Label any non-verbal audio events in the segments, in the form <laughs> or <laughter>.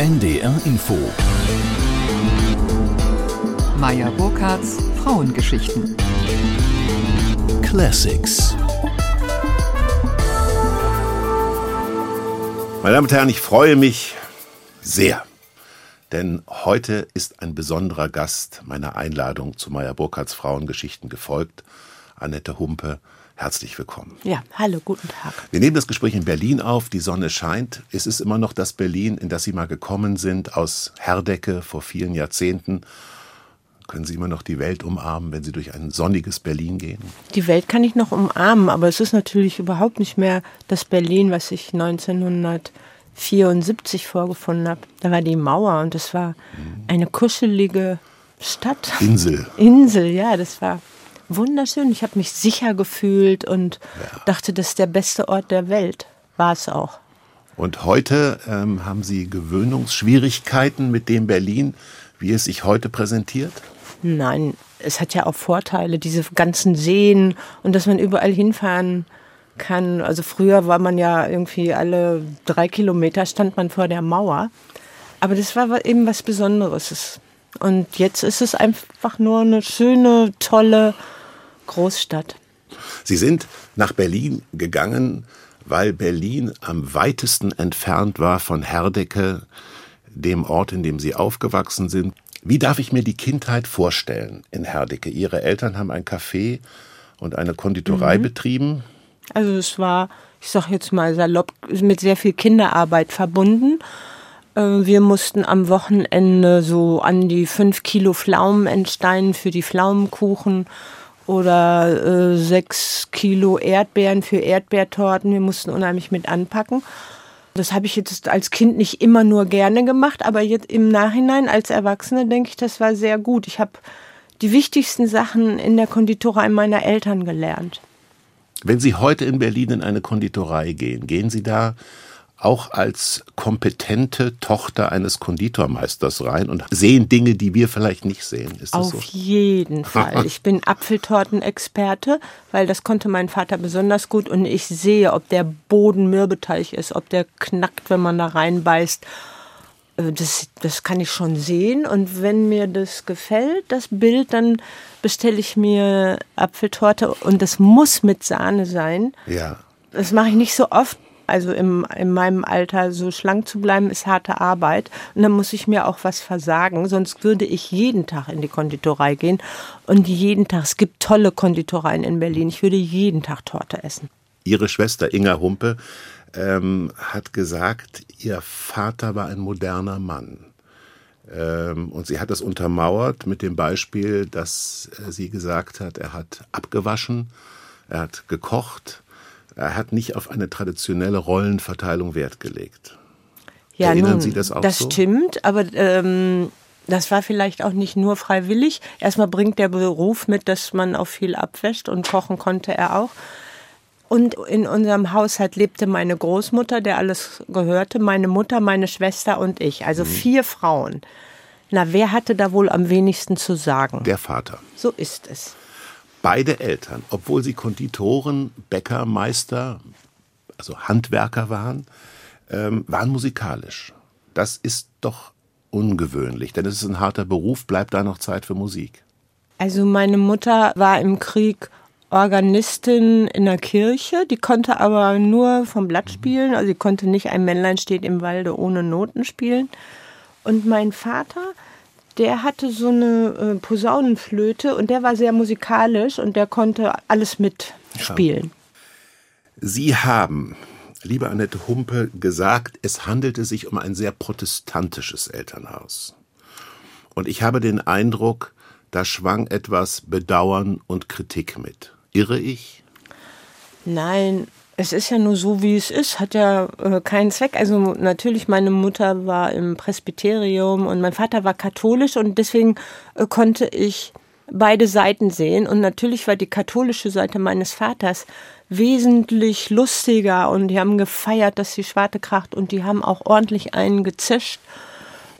NDR Info. Meier Burkhardts Frauengeschichten. Classics. Meine Damen und Herren, ich freue mich sehr, denn heute ist ein besonderer Gast meiner Einladung zu Meier Burkhardts Frauengeschichten gefolgt. Annette Humpe, herzlich willkommen. Ja, hallo, guten Tag. Wir nehmen das Gespräch in Berlin auf, die Sonne scheint. Es ist immer noch das Berlin, in das Sie mal gekommen sind, aus Herdecke vor vielen Jahrzehnten. Können Sie immer noch die Welt umarmen, wenn Sie durch ein sonniges Berlin gehen? Die Welt kann ich noch umarmen, aber es ist natürlich überhaupt nicht mehr das Berlin, was ich 1974 vorgefunden habe. Da war die Mauer und es war eine kuschelige Stadt. Insel. Insel, ja, das war wunderschön. Ich habe mich sicher gefühlt und Ja. dachte, das ist der beste Ort der Welt. War es auch. Und heute ähm, haben Sie Gewöhnungsschwierigkeiten mit dem Berlin, wie es sich heute präsentiert? Nein, es hat ja auch Vorteile, diese ganzen Seen und dass man überall hinfahren kann. Also früher war man ja irgendwie alle drei Kilometer stand man vor der Mauer. Aber das war eben was Besonderes. Es- Und jetzt ist es einfach nur eine schöne, tolle Großstadt. Sie sind nach Berlin gegangen, weil Berlin am weitesten entfernt war von Herdecke, dem Ort, in dem Sie aufgewachsen sind. Wie darf ich mir die Kindheit vorstellen in Herdecke? Ihre Eltern haben ein Café und eine Konditorei betrieben. Also es war, ich sag jetzt mal salopp, mit sehr viel Kinderarbeit verbunden. Äh, Wir mussten am Wochenende so an die fünf Kilo Pflaumen entsteinen für die Pflaumenkuchen oder äh, sechs Kilo Erdbeeren für Erdbeertorten. Wir mussten unheimlich mit anpacken. Das habe ich jetzt als Kind nicht immer nur gerne gemacht, aber jetzt im Nachhinein als Erwachsene denke ich, das war sehr gut. Ich habe die wichtigsten Sachen in der Konditorei meiner Eltern gelernt. Wenn Sie heute in Berlin in eine Konditorei gehen, gehen Sie da auch als kompetente Tochter eines Konditormeisters rein und sehen Dinge, die wir vielleicht nicht sehen. Ist das Auf so? jeden <laughs> Fall. Ich bin Apfeltortenexperte, weil das konnte mein Vater besonders gut und ich sehe, ob der Boden Mürbeteig ist, ob der knackt, wenn man da reinbeißt. Äh, Das, das kann ich schon sehen und wenn mir das gefällt, das Bild, dann bestelle ich mir Apfeltorte und das muss mit Sahne sein. Ja. Das mache ich nicht so oft. Also im, in meinem Alter so schlank zu bleiben, ist harte Arbeit. Und dann muss ich mir auch was versagen. Sonst würde ich jeden Tag in die Konditorei gehen. Und jeden Tag, es gibt tolle Konditoreien in Berlin. Ich würde jeden Tag Torte essen. Ihre Schwester Inga Humpe ähm, hat gesagt, ihr Vater war ein moderner Mann. Ähm, und sie hat das untermauert mit dem Beispiel, dass äh, sie gesagt hat, er hat abgewaschen, er hat gekocht, er hat nicht auf eine traditionelle Rollenverteilung Wert gelegt. Erinnern Sie das auch Das so? stimmt, aber ähm, das war vielleicht auch nicht nur freiwillig. Erstmal bringt der Beruf mit, dass man auch viel abwäscht und kochen konnte er auch. Und in unserem Haushalt lebte meine Großmutter, der alles gehörte, meine Mutter, meine Schwester und ich. Also vier Frauen. Na, wer hatte da wohl am wenigsten zu sagen? Der Vater. So ist es. Beide Eltern, obwohl sie Konditoren, Bäcker, Meister, also Handwerker waren, ähm, waren musikalisch. Das ist doch ungewöhnlich, denn es ist ein harter Beruf. Bleibt da noch Zeit für Musik? Also meine Mutter war im Krieg Organistin in der Kirche, die konnte aber nur vom Blatt spielen, also sie konnte nicht ein Männlein steht im Walde ohne Noten spielen. Und mein Vater, der hatte so eine äh, Posaunenflöte und der war sehr musikalisch und der konnte alles mitspielen. Sie haben, liebe Annette Humpe, gesagt, es handelte sich um ein sehr protestantisches Elternhaus. Und ich habe den Eindruck, da schwang etwas Bedauern und Kritik mit. Irre ich? Nein, es ist ja nur so, wie es ist, hat ja äh, keinen Zweck. Also natürlich, meine Mutter war im Presbyterium und mein Vater war katholisch und deswegen äh, konnte ich beide Seiten sehen. Und natürlich war die katholische Seite meines Vaters wesentlich lustiger und die haben gefeiert, dass die Schwarte kracht und die haben auch ordentlich einen gezischt.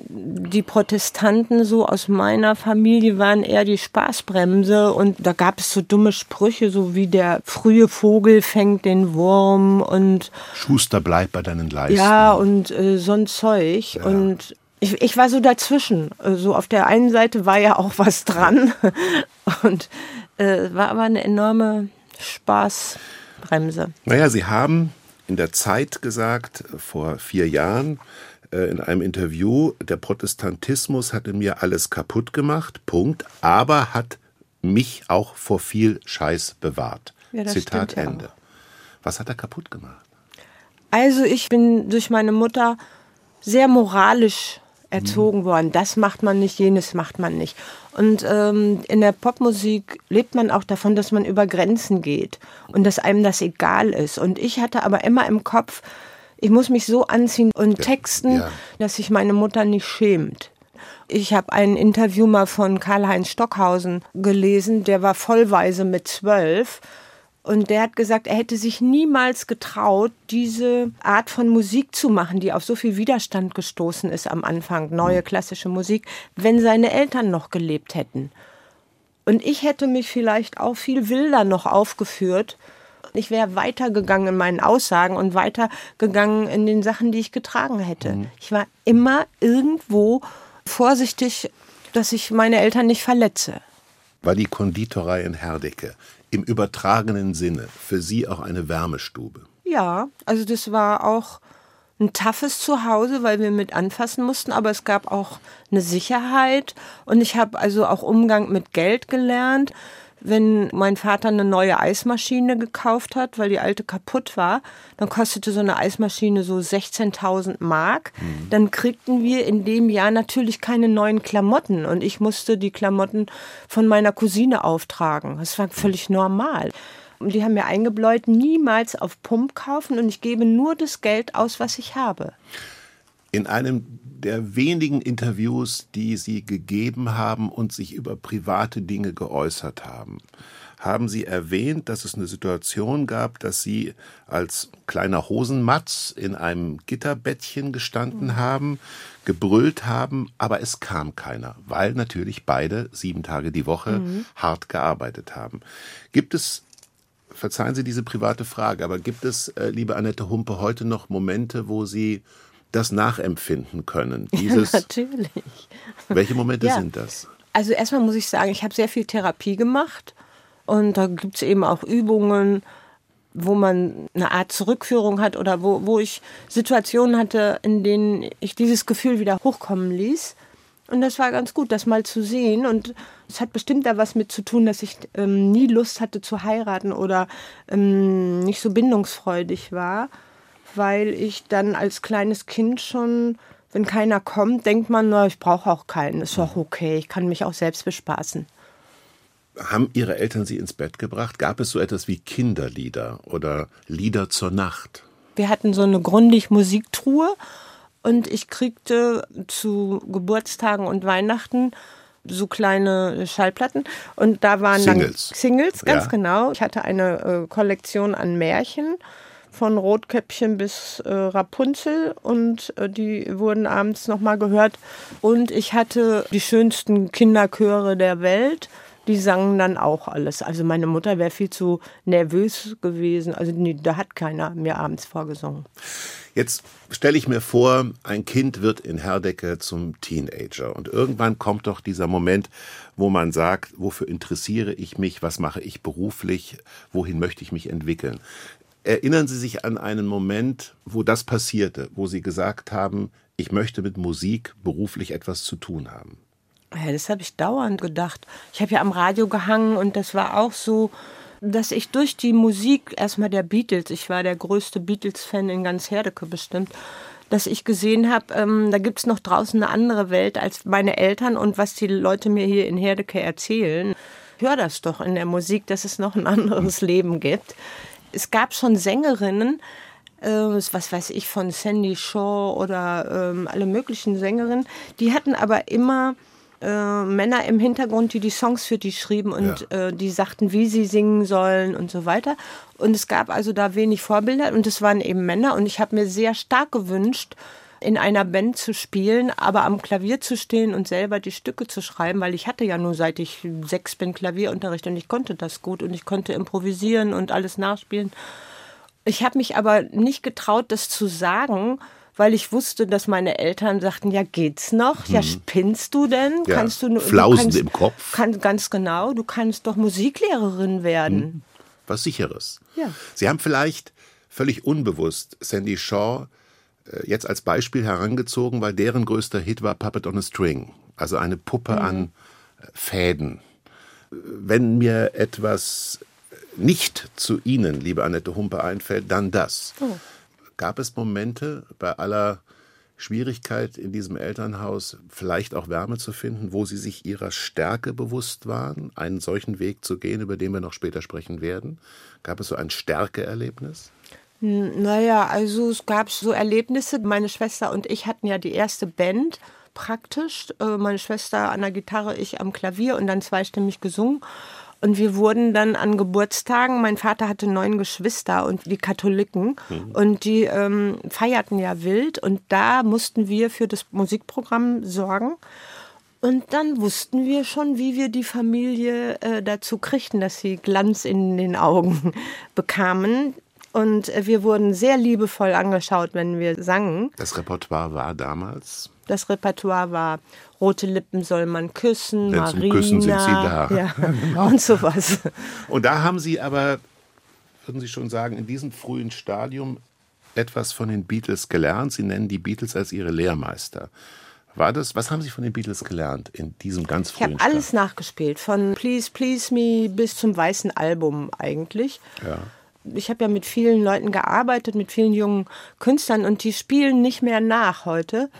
Die Protestanten so aus meiner Familie waren eher die Spaßbremse und da gab es so dumme Sprüche, so wie der frühe Vogel fängt den Wurm und Schuster bleibt bei deinen Leisten. Ja, und äh, so ein Zeug. Ja. Und ich, ich war so dazwischen. So also auf der einen Seite war ja auch was dran <laughs> und äh, war aber eine enorme Spaßbremse. Naja, Sie haben in der Zeit gesagt, vor vier Jahren, äh, in einem Interview, der Protestantismus hatte mir alles kaputt gemacht, Punkt, aber hat mich auch vor viel Scheiß bewahrt. Ja, Zitat Ende. Auch. Was hat er kaputt gemacht? Also ich bin durch meine Mutter sehr moralisch erzogen mhm. worden. Das macht man nicht, jenes macht man nicht. Und ähm, in der Popmusik lebt man auch davon, dass man über Grenzen geht und dass einem das egal ist. Und ich hatte aber immer im Kopf, ich muss mich so anziehen und texten, ja. dass sich meine Mutter nicht schämt. Ich habe ein Interview mal von Karl-Heinz Stockhausen gelesen, der war vollweise mit zwölf. Und der hat gesagt, er hätte sich niemals getraut, diese Art von Musik zu machen, die auf so viel Widerstand gestoßen ist am Anfang, neue klassische Musik, wenn seine Eltern noch gelebt hätten. Und ich hätte mich vielleicht auch viel wilder noch aufgeführt ich wäre weitergegangen in meinen Aussagen und weitergegangen in den Sachen, die ich getragen hätte. Mhm. Ich war immer irgendwo vorsichtig, dass ich meine Eltern nicht verletze. War die Konditorei in Herdecke im übertragenen Sinne für Sie auch eine Wärmestube? Ja, also das war auch ein toughes Zuhause, weil wir mit anfassen mussten, aber es gab auch eine Sicherheit und ich habe also auch Umgang mit Geld gelernt wenn mein Vater eine neue Eismaschine gekauft hat, weil die alte kaputt war, dann kostete so eine Eismaschine so 16.000 Mark. Mhm. Dann kriegten wir in dem Jahr natürlich keine neuen Klamotten und ich musste die Klamotten von meiner Cousine auftragen. Das war völlig normal. Und die haben mir eingebläut, niemals auf Pump kaufen und ich gebe nur das Geld aus, was ich habe. In einem der wenigen Interviews, die Sie gegeben haben und sich über private Dinge geäußert haben, haben Sie erwähnt, dass es eine Situation gab, dass Sie als kleiner Hosenmatz in einem Gitterbettchen gestanden mhm. haben, gebrüllt haben, aber es kam keiner, weil natürlich beide sieben Tage die Woche mhm. hart gearbeitet haben. Gibt es Verzeihen Sie diese private Frage, aber gibt es, äh, liebe Annette Humpe, heute noch Momente, wo Sie das nachempfinden können. <laughs> Dieses, ja, natürlich. Welche Momente ja. sind das? Also erstmal muss ich sagen, ich habe sehr viel Therapie gemacht und da gibt es eben auch Übungen, wo man eine Art Zurückführung hat oder wo, wo ich Situationen hatte, in denen ich dieses Gefühl wieder hochkommen ließ. Und das war ganz gut, das mal zu sehen. Und es hat bestimmt da was mit zu tun, dass ich ähm, nie Lust hatte zu heiraten oder ähm, nicht so bindungsfreudig war weil ich dann als kleines Kind schon, wenn keiner kommt, denkt man, na, ich brauche auch keinen, ist doch okay, ich kann mich auch selbst bespaßen. Haben Ihre Eltern Sie ins Bett gebracht? Gab es so etwas wie Kinderlieder oder Lieder zur Nacht? Wir hatten so eine grundig Musiktruhe und ich kriegte zu Geburtstagen und Weihnachten so kleine Schallplatten und da waren Singles. dann Singles, ganz ja. genau. Ich hatte eine äh, Kollektion an Märchen von Rotkäppchen bis äh, Rapunzel und äh, die wurden abends nochmal gehört. Und ich hatte die schönsten Kinderchöre der Welt. Die sangen dann auch alles. Also meine Mutter wäre viel zu nervös gewesen. Also nee, da hat keiner mir abends vorgesungen. Jetzt stelle ich mir vor, ein Kind wird in Herdecke zum Teenager und irgendwann kommt doch dieser Moment, wo man sagt, wofür interessiere ich mich, was mache ich beruflich, wohin möchte ich mich entwickeln. Erinnern Sie sich an einen Moment, wo das passierte, wo Sie gesagt haben, ich möchte mit Musik beruflich etwas zu tun haben? Ja, das habe ich dauernd gedacht. Ich habe ja am Radio gehangen und das war auch so, dass ich durch die Musik erstmal der Beatles, ich war der größte Beatles-Fan in ganz Herdecke bestimmt, dass ich gesehen habe, ähm, da gibt es noch draußen eine andere Welt als meine Eltern und was die Leute mir hier in Herdecke erzählen. Hör das doch in der Musik, dass es noch ein <laughs> anderes Leben gibt es gab schon Sängerinnen, äh, was weiß ich, von Sandy Shaw oder ähm, alle möglichen Sängerinnen, die hatten aber immer äh, Männer im Hintergrund, die die Songs für die schrieben und ja. äh, die sagten, wie sie singen sollen und so weiter. Und es gab also da wenig Vorbilder und es waren eben Männer und ich habe mir sehr stark gewünscht, in einer Band zu spielen, aber am Klavier zu stehen und selber die Stücke zu schreiben, weil ich hatte ja nur seit ich sechs bin Klavierunterricht und ich konnte das gut und ich konnte improvisieren und alles nachspielen. Ich habe mich aber nicht getraut, das zu sagen, weil ich wusste, dass meine Eltern sagten, ja geht's noch? Ja, spinnst du denn? Ja, kannst du Flausen du kannst, im Kopf. Kann, ganz genau, du kannst doch Musiklehrerin werden. Was Sicheres. Ja. Sie haben vielleicht völlig unbewusst Sandy Shaw jetzt als Beispiel herangezogen, weil deren größter Hit war Puppet on a String, also eine Puppe an äh, Fäden. Wenn mir etwas nicht zu Ihnen, liebe Annette Humpe, einfällt, dann das. Oh. Gab es Momente bei aller Schwierigkeit in diesem Elternhaus, vielleicht auch Wärme zu finden, wo Sie sich Ihrer Stärke bewusst waren, einen solchen Weg zu gehen, über den wir noch später sprechen werden? Gab es so ein Stärkeerlebnis? Naja, also es gab so Erlebnisse. Meine Schwester und ich hatten ja die erste Band praktisch. Äh, Meine Schwester an der Gitarre, ich am Klavier und dann zweistimmig gesungen. Und wir wurden dann an Geburtstagen, mein Vater hatte neun Geschwister und die Katholiken und die ähm, feierten ja wild und da mussten wir für das Musikprogramm sorgen. Und dann wussten wir schon, wie wir die Familie äh, dazu kriegten, dass sie Glanz in den Augen <laughs> bekamen. Und äh, wir wurden sehr liebevoll angeschaut, wenn wir sangen. Das Repertoire war damals Das Repertoire war Rote Lippen soll man küssen, Denn zum Marina, Küssen sind sie da. <laughs> Ja, <laughs> und sowas. Und da haben Sie aber, würden Sie schon sagen, in diesem frühen Stadium etwas von den Beatles gelernt. Sie nennen die Beatles als Ihre Lehrmeister. War das, was haben Sie von den Beatles gelernt in diesem ganz Ich frühen habe alles nachgespielt, von Please Please Me bis zum weißen Album eigentlich. Ja. Ich habe ja mit vielen Leuten gearbeitet, mit vielen jungen Künstlern und die spielen nicht mehr nach heute.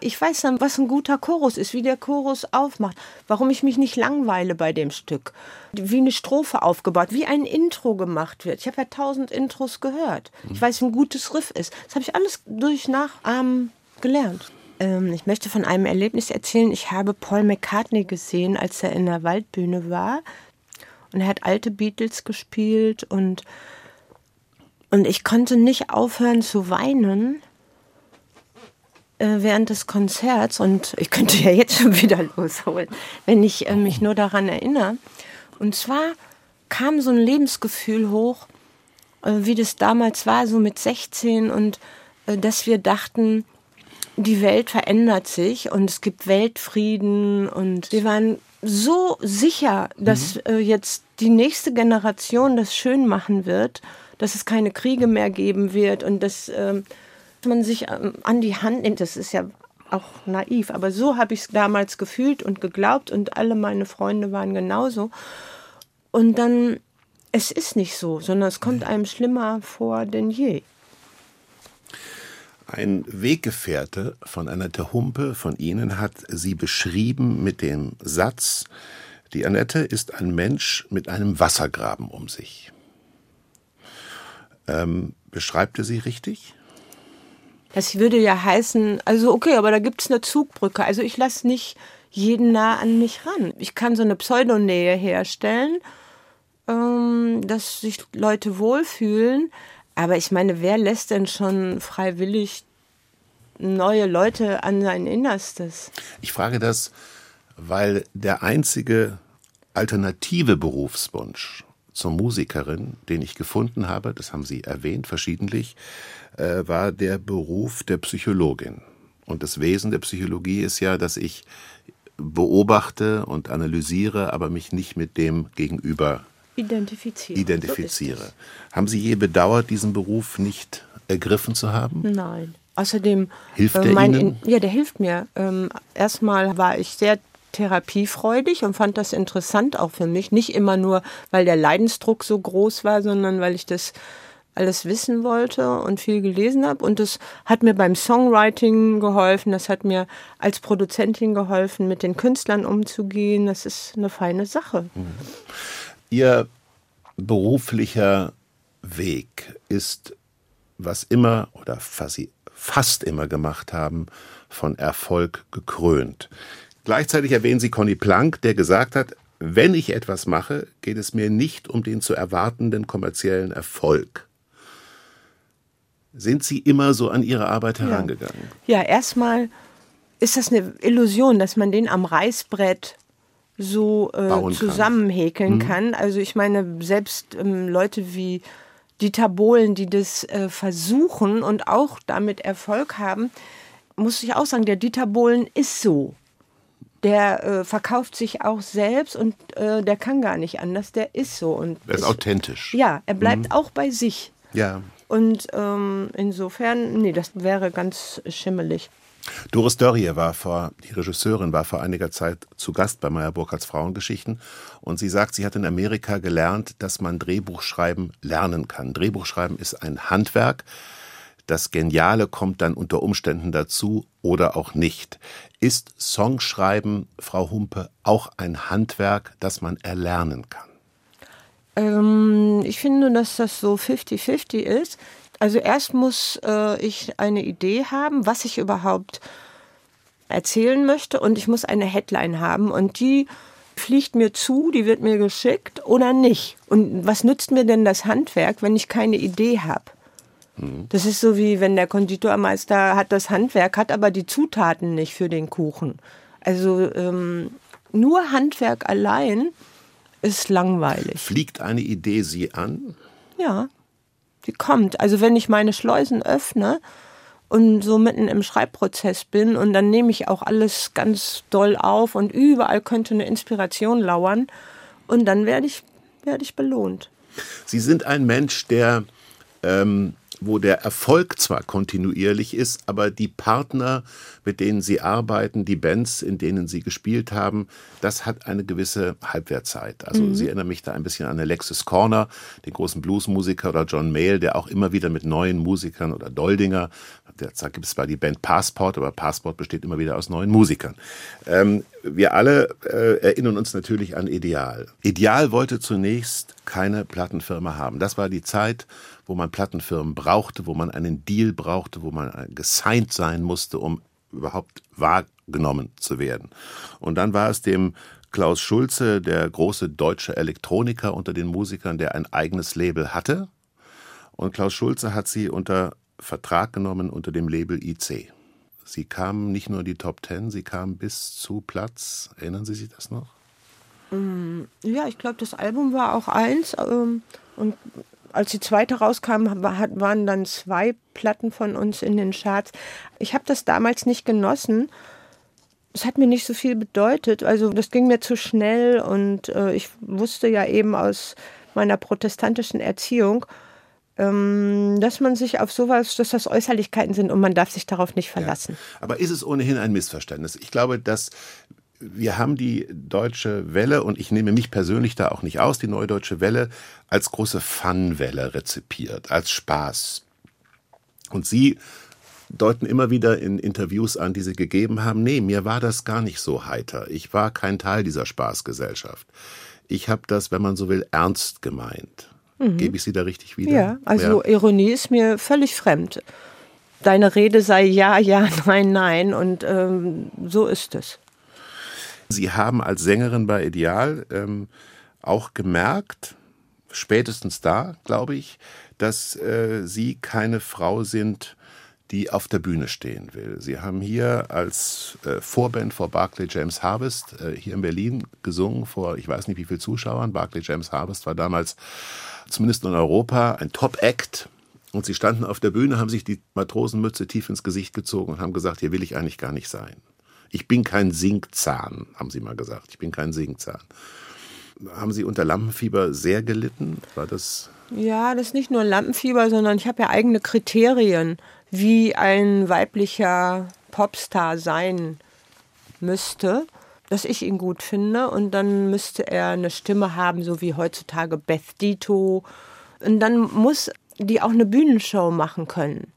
Ich weiß dann, was ein guter Chorus ist, wie der Chorus aufmacht, warum ich mich nicht langweile bei dem Stück, wie eine Strophe aufgebaut, wie ein Intro gemacht wird. Ich habe ja tausend Intros gehört. Ich weiß, wie ein gutes Riff ist. Das habe ich alles durch Nachahmen gelernt. Ähm, ich möchte von einem Erlebnis erzählen. Ich habe Paul McCartney gesehen, als er in der Waldbühne war. Und er hat alte Beatles gespielt und, und ich konnte nicht aufhören zu weinen äh, während des Konzerts. Und ich könnte ja jetzt schon wieder losholen, wenn ich äh, mich nur daran erinnere. Und zwar kam so ein Lebensgefühl hoch, äh, wie das damals war, so mit 16 und äh, dass wir dachten, die Welt verändert sich und es gibt Weltfrieden und wir waren so sicher, dass äh, jetzt die nächste Generation das schön machen wird, dass es keine Kriege mehr geben wird und dass ähm, man sich ähm, an die Hand nimmt. Das ist ja auch naiv, aber so habe ich es damals gefühlt und geglaubt und alle meine Freunde waren genauso. Und dann, es ist nicht so, sondern es kommt einem schlimmer vor denn je. Ein Weggefährte von Annette Humpe, von Ihnen, hat sie beschrieben mit dem Satz, die Annette ist ein Mensch mit einem Wassergraben um sich. Ähm, beschreibt er sie richtig? Das würde ja heißen, also okay, aber da gibt es eine Zugbrücke. Also ich lasse nicht jeden nah an mich ran. Ich kann so eine Pseudonähe herstellen, ähm, dass sich Leute wohlfühlen. Aber ich meine, wer lässt denn schon freiwillig neue Leute an sein Innerstes? Ich frage das, weil der einzige alternative Berufswunsch zur Musikerin, den ich gefunden habe, das haben Sie erwähnt verschiedentlich, äh, war der Beruf der Psychologin. Und das Wesen der Psychologie ist ja, dass ich beobachte und analysiere, aber mich nicht mit dem Gegenüber Identifizieren. identifiziere. So haben Sie je bedauert, diesen Beruf nicht ergriffen zu haben? Nein. Außerdem. Hilft äh, der mein Ihnen? Ja, der hilft mir. Ähm, erstmal war ich sehr therapiefreudig und fand das interessant auch für mich. Nicht immer nur, weil der Leidensdruck so groß war, sondern weil ich das alles wissen wollte und viel gelesen habe. Und das hat mir beim Songwriting geholfen. Das hat mir als Produzentin geholfen, mit den Künstlern umzugehen. Das ist eine feine Sache. Ihr beruflicher Weg ist, was immer oder was Sie fast immer gemacht haben, von Erfolg gekrönt. Gleichzeitig erwähnen Sie Conny Plank, der gesagt hat, wenn ich etwas mache, geht es mir nicht um den zu erwartenden kommerziellen Erfolg. Sind Sie immer so an Ihre Arbeit herangegangen? Ja, ja erstmal ist das eine Illusion, dass man den am Reißbrett so äh, zusammenhäkeln kann. Mhm. kann. Also ich meine, selbst ähm, Leute wie Dieter Bohlen, die das äh, versuchen und auch damit Erfolg haben, muss ich auch sagen, der Dieter Bohlen ist so. Der äh, verkauft sich auch selbst und äh, der kann gar nicht anders. Der ist so. Und er ist ich, authentisch. Ja, er bleibt mhm. auch bei sich. Ja. Und ähm, insofern, nee, das wäre ganz schimmelig. Doris Dörrie war vor, die Regisseurin war vor einiger Zeit zu Gast bei Meyer Burkhardts Frauengeschichten und sie sagt, sie hat in Amerika gelernt, dass man Drehbuchschreiben lernen kann. Drehbuchschreiben ist ein Handwerk. Das Geniale kommt dann unter Umständen dazu oder auch nicht. Ist Songschreiben, Frau Humpe, auch ein Handwerk, das man erlernen kann? Ähm, ich finde, dass das so 50-50 ist. Also erst muss äh, ich eine Idee haben, was ich überhaupt erzählen möchte und ich muss eine Headline haben und die fliegt mir zu, die wird mir geschickt oder nicht. Und was nützt mir denn das Handwerk, wenn ich keine Idee habe? Mhm. Das ist so wie wenn der Konditormeister hat das Handwerk, hat aber die Zutaten nicht für den Kuchen. Also ähm, nur Handwerk allein ist langweilig. Fliegt eine Idee Sie an? Ja die kommt. Also wenn ich meine Schleusen öffne und so mitten im Schreibprozess bin und dann nehme ich auch alles ganz doll auf und überall könnte eine Inspiration lauern und dann werde ich, werde ich belohnt. Sie sind ein Mensch, der ähm, wo der Erfolg zwar kontinuierlich ist, aber die Partner, mit denen sie arbeiten, die Bands, in denen sie gespielt haben, das hat eine gewisse Halbwertzeit. Also mhm. sie erinnern mich da ein bisschen an Alexis Corner, den großen Bluesmusiker, oder John Mayle, der auch immer wieder mit neuen Musikern oder Doldinger, derzeit gibt es zwar die Band Passport, aber Passport besteht immer wieder aus neuen Musikern. Ähm, wir alle äh, erinnern uns natürlich an Ideal. Ideal wollte zunächst keine Plattenfirma haben. Das war die Zeit, wo man Plattenfirmen brauchte, wo man einen Deal brauchte, wo man gesigned sein musste, um überhaupt wahrgenommen zu werden. Und dann war es dem Klaus Schulze, der große deutsche Elektroniker unter den Musikern, der ein eigenes Label hatte. Und Klaus Schulze hat sie unter Vertrag genommen unter dem Label IC. Sie kamen nicht nur in die Top Ten, sie kamen bis zu Platz. Erinnern Sie sich das noch? Mm, ja, ich glaube, das Album war auch eins. Ähm, und als die zweite rauskam, waren dann zwei Platten von uns in den Charts. Ich habe das damals nicht genossen. Es hat mir nicht so viel bedeutet. Also das ging mir zu schnell und äh, ich wusste ja eben aus meiner protestantischen Erziehung, dass man sich auf sowas, dass das Äußerlichkeiten sind und man darf sich darauf nicht verlassen. Ja. Aber ist es ohnehin ein Missverständnis? Ich glaube, dass wir haben die deutsche Welle, und ich nehme mich persönlich da auch nicht aus, die neue deutsche Welle als große Fun-Welle rezipiert, als Spaß. Und Sie deuten immer wieder in Interviews an, die Sie gegeben haben, nee, mir war das gar nicht so heiter. Ich war kein Teil dieser Spaßgesellschaft. Ich habe das, wenn man so will, ernst gemeint. Mhm. Gebe ich Sie da richtig wieder? Ja, also ja. Ironie ist mir völlig fremd. Deine Rede sei ja, ja, <laughs> nein, nein und ähm, so ist es. Sie haben als Sängerin bei Ideal ähm, auch gemerkt, spätestens da, glaube ich, dass äh, Sie keine Frau sind, die auf der Bühne stehen will. Sie haben hier als äh, Vorband vor Barclay James Harvest äh, hier in Berlin gesungen vor ich weiß nicht wie viel Zuschauern. Barclay James Harvest war damals zumindest in Europa ein Top-Act. Und sie standen auf der Bühne, haben sich die Matrosenmütze tief ins Gesicht gezogen und haben gesagt, hier will ich eigentlich gar nicht sein. Ich bin kein Singzahn, haben sie mal gesagt. Ich bin kein Singzahn. Haben Sie unter Lampenfieber sehr gelitten? War das? Ja, das ist nicht nur Lampenfieber, sondern ich habe ja eigene Kriterien, wie ein weiblicher Popstar sein müsste, dass ich ihn gut finde. Und dann müsste er eine Stimme haben, so wie heutzutage Beth Dito. Und dann muss die auch eine Bühnenshow machen können.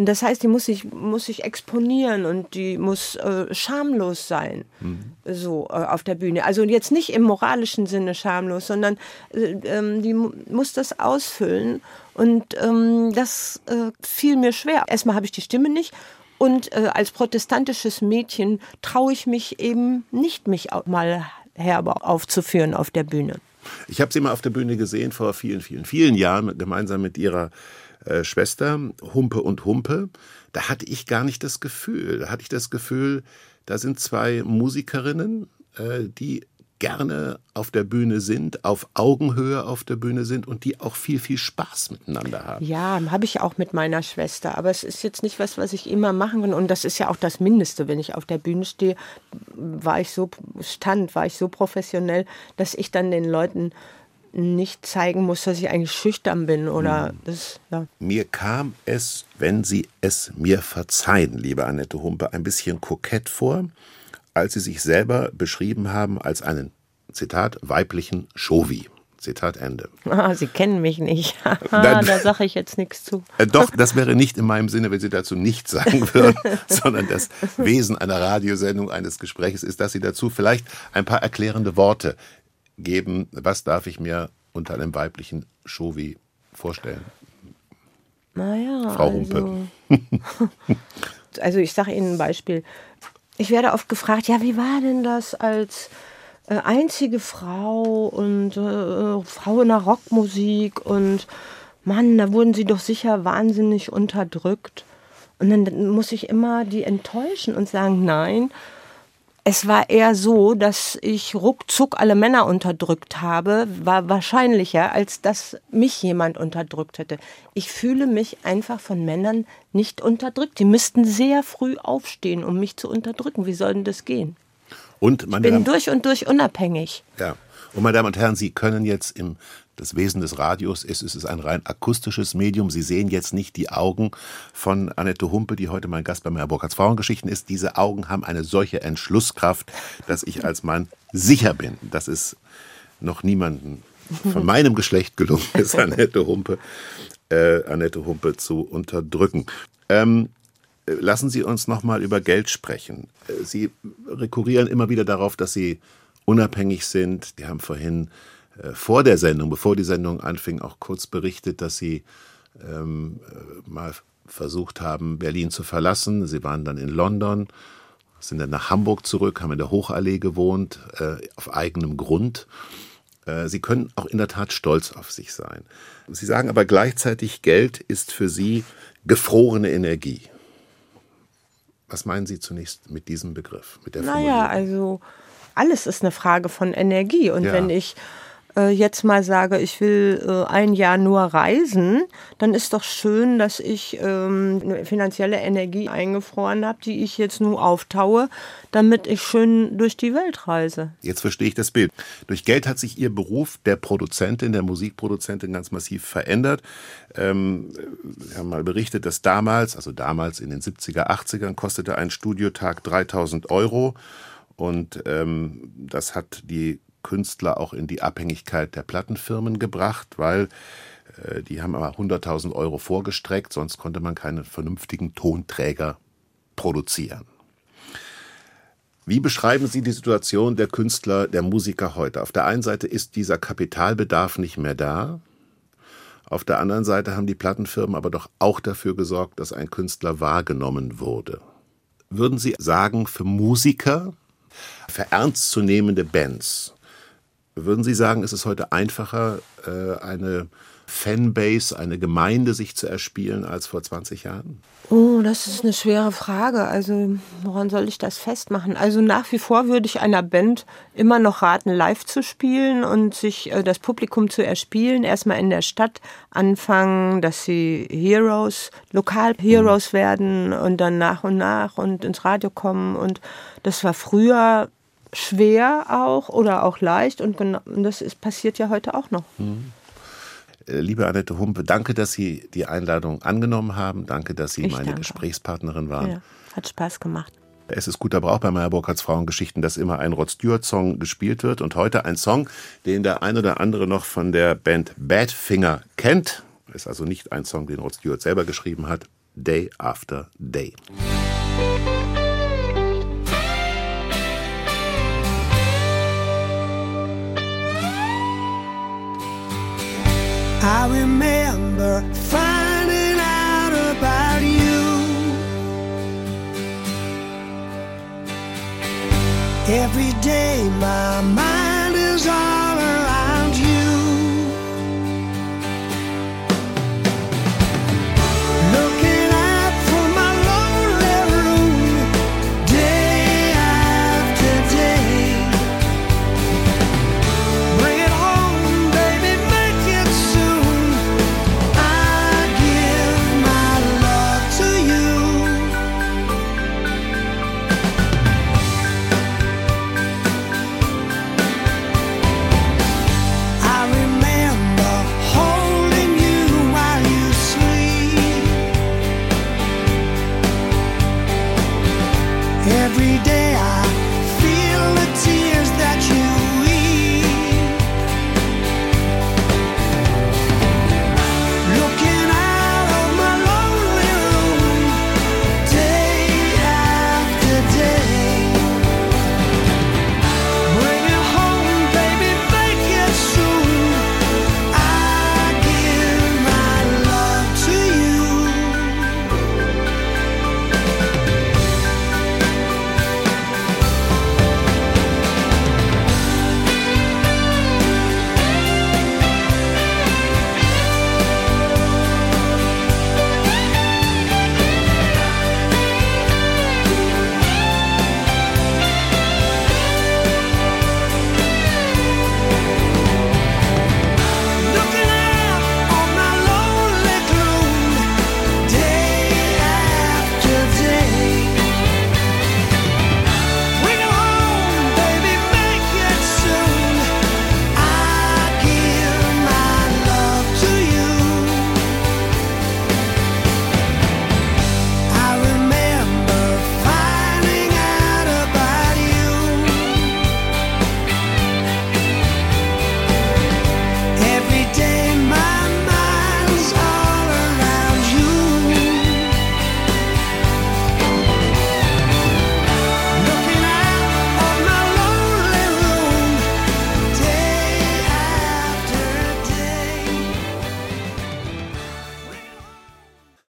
Und das heißt, die muss sich, muss sich exponieren und die muss äh, schamlos sein, mhm. so äh, auf der Bühne. Also jetzt nicht im moralischen Sinne schamlos, sondern äh, ähm, die muss das ausfüllen. Und ähm, das äh, fiel mir schwer. Erstmal habe ich die Stimme nicht. Und äh, als protestantisches Mädchen traue ich mich eben nicht, mich auch mal herber aufzuführen auf der Bühne. Ich habe sie mal auf der Bühne gesehen vor vielen, vielen, vielen Jahren, gemeinsam mit ihrer äh, Schwester, Humpe und Humpe, da hatte ich gar nicht das Gefühl. Da hatte ich das Gefühl, da sind zwei Musikerinnen, äh, die gerne auf der Bühne sind, auf Augenhöhe auf der Bühne sind und die auch viel, viel Spaß miteinander haben. Ja, habe ich auch mit meiner Schwester. Aber es ist jetzt nicht was, was ich immer machen kann. Und das ist ja auch das Mindeste, wenn ich auf der Bühne stehe, war ich so, stand, war ich so professionell, dass ich dann den Leuten nicht zeigen muss, dass ich eigentlich schüchtern bin oder mhm. das, ja. Mir kam es, wenn Sie es mir verzeihen, liebe Annette Humpe, ein bisschen kokett vor, als Sie sich selber beschrieben haben als einen, Zitat, weiblichen Shovi. Zitat Ende. <laughs> Ah, Sie kennen mich nicht. <laughs> da sage ich jetzt nichts zu. Äh, doch, das wäre nicht in meinem Sinne, wenn Sie dazu nichts sagen würden, <laughs> sondern das Wesen einer Radiosendung, eines Gesprächs ist, dass Sie dazu vielleicht ein paar erklärende Worte geben. Was darf ich mir unter einem weiblichen Shovi vorstellen? Naja, Frau Humpe. Also, <laughs> also ich sage Ihnen ein Beispiel. Ich werde oft gefragt, ja, wie war denn das als äh, einzige Frau und äh, Frau in der Rockmusik und Mann, da wurden sie doch sicher wahnsinnig unterdrückt. Und dann muss ich immer die enttäuschen und sagen, nein, es war eher so, dass ich ruckzuck alle Männer unterdrückt habe, war wahrscheinlicher, als dass mich jemand unterdrückt hätte. Ich fühle mich einfach von Männern nicht unterdrückt. Die müssten sehr früh aufstehen, um mich zu unterdrücken. Wie soll denn das gehen? Und, ich bin Damen, durch und durch unabhängig. Ja. Und meine Damen und Herren, Sie können jetzt im das Wesen des Radios ist, es ist ein rein akustisches Medium. Sie sehen jetzt nicht die Augen von Annette Humpe, die heute mein Gast bei meiner Burkhards Frauengeschichten ist. Diese Augen haben eine solche Entschlusskraft, dass ich als Mann sicher bin, dass es noch niemanden von meinem Geschlecht gelungen ist, <laughs> Annette Humpe, äh, Annette Humpe zu unterdrücken. Ähm, lassen Sie uns noch mal über Geld sprechen. Äh, Sie rekurrieren immer wieder darauf, dass Sie unabhängig sind. Die haben vorhin vor der Sendung, bevor die Sendung anfing, auch kurz berichtet, dass sie ähm, äh, mal versucht haben, Berlin zu verlassen. Sie waren dann in London, sind dann nach Hamburg zurück, haben in der Hochallee gewohnt, äh, auf eigenem Grund. Äh, sie können auch in der Tat stolz auf sich sein. Sie sagen aber gleichzeitig, Geld ist für Sie gefrorene Energie. Was meinen Sie zunächst mit diesem Begriff, mit der Naja, also alles ist eine Frage von Energie. Und ja. wenn ich äh, jetzt mal sage, ich will äh, ein Jahr nur reisen, dann ist doch schön, dass ich ähm, eine finanzielle Energie eingefroren habe, die ich jetzt nur auftaue, damit ich schön durch die Welt reise. Jetzt verstehe ich das Bild. Durch Geld hat sich Ihr Beruf der Produzentin, der Musikproduzentin ganz massiv verändert. Ähm, wir haben mal berichtet, dass damals, also damals in den 70er, 80ern, kostete ein Studiotag 3000 Euro. Und ähm, das hat die Künstler auch in die Abhängigkeit der Plattenfirmen gebracht, weil äh, die haben aber 100.000 Euro vorgestreckt, sonst konnte man keinen vernünftigen Tonträger produzieren. Wie beschreiben Sie die Situation der Künstler, der Musiker heute? Auf der einen Seite ist dieser Kapitalbedarf nicht mehr da. Auf der anderen Seite haben die Plattenfirmen aber doch auch dafür gesorgt, dass ein Künstler wahrgenommen wurde. Würden Sie sagen, für Musiker, für ernstzunehmende Bands, würden Sie sagen, ist es heute einfacher, äh, eine Fanbase, eine Gemeinde sich zu erspielen als vor 20 Jahren? Oh, das ist eine schwere Frage. Also, woran soll ich das festmachen? Also, nach wie vor würde ich einer Band immer noch raten, live zu spielen und sich äh, das Publikum zu erspielen. Erstmal in der Stadt anfangen, dass sie Heroes, Lokal-Heroes mhm. werden und dann nach und nach und ins Radio kommen. Und das war früher schwer auch oder auch leicht und genau, das ist, passiert ja heute auch noch. Mhm. Liebe Annette Humpe, danke, dass Sie die Einladung angenommen haben. Danke, dass Sie ich meine danke. Gesprächspartnerin waren. Ja, hat Spaß gemacht. Es ist guter Brauch bei Meyer Burkhardts Frauengeschichten, dass immer ein Rod Stewart-Song gespielt wird. Und heute ein Song, den der ein oder andere noch von der Band Badfinger kennt. Ist also nicht ein Song, den Rod Stewart selber geschrieben hat. Day After Day. I remember finding out about you. Every day my mind is all Yeah.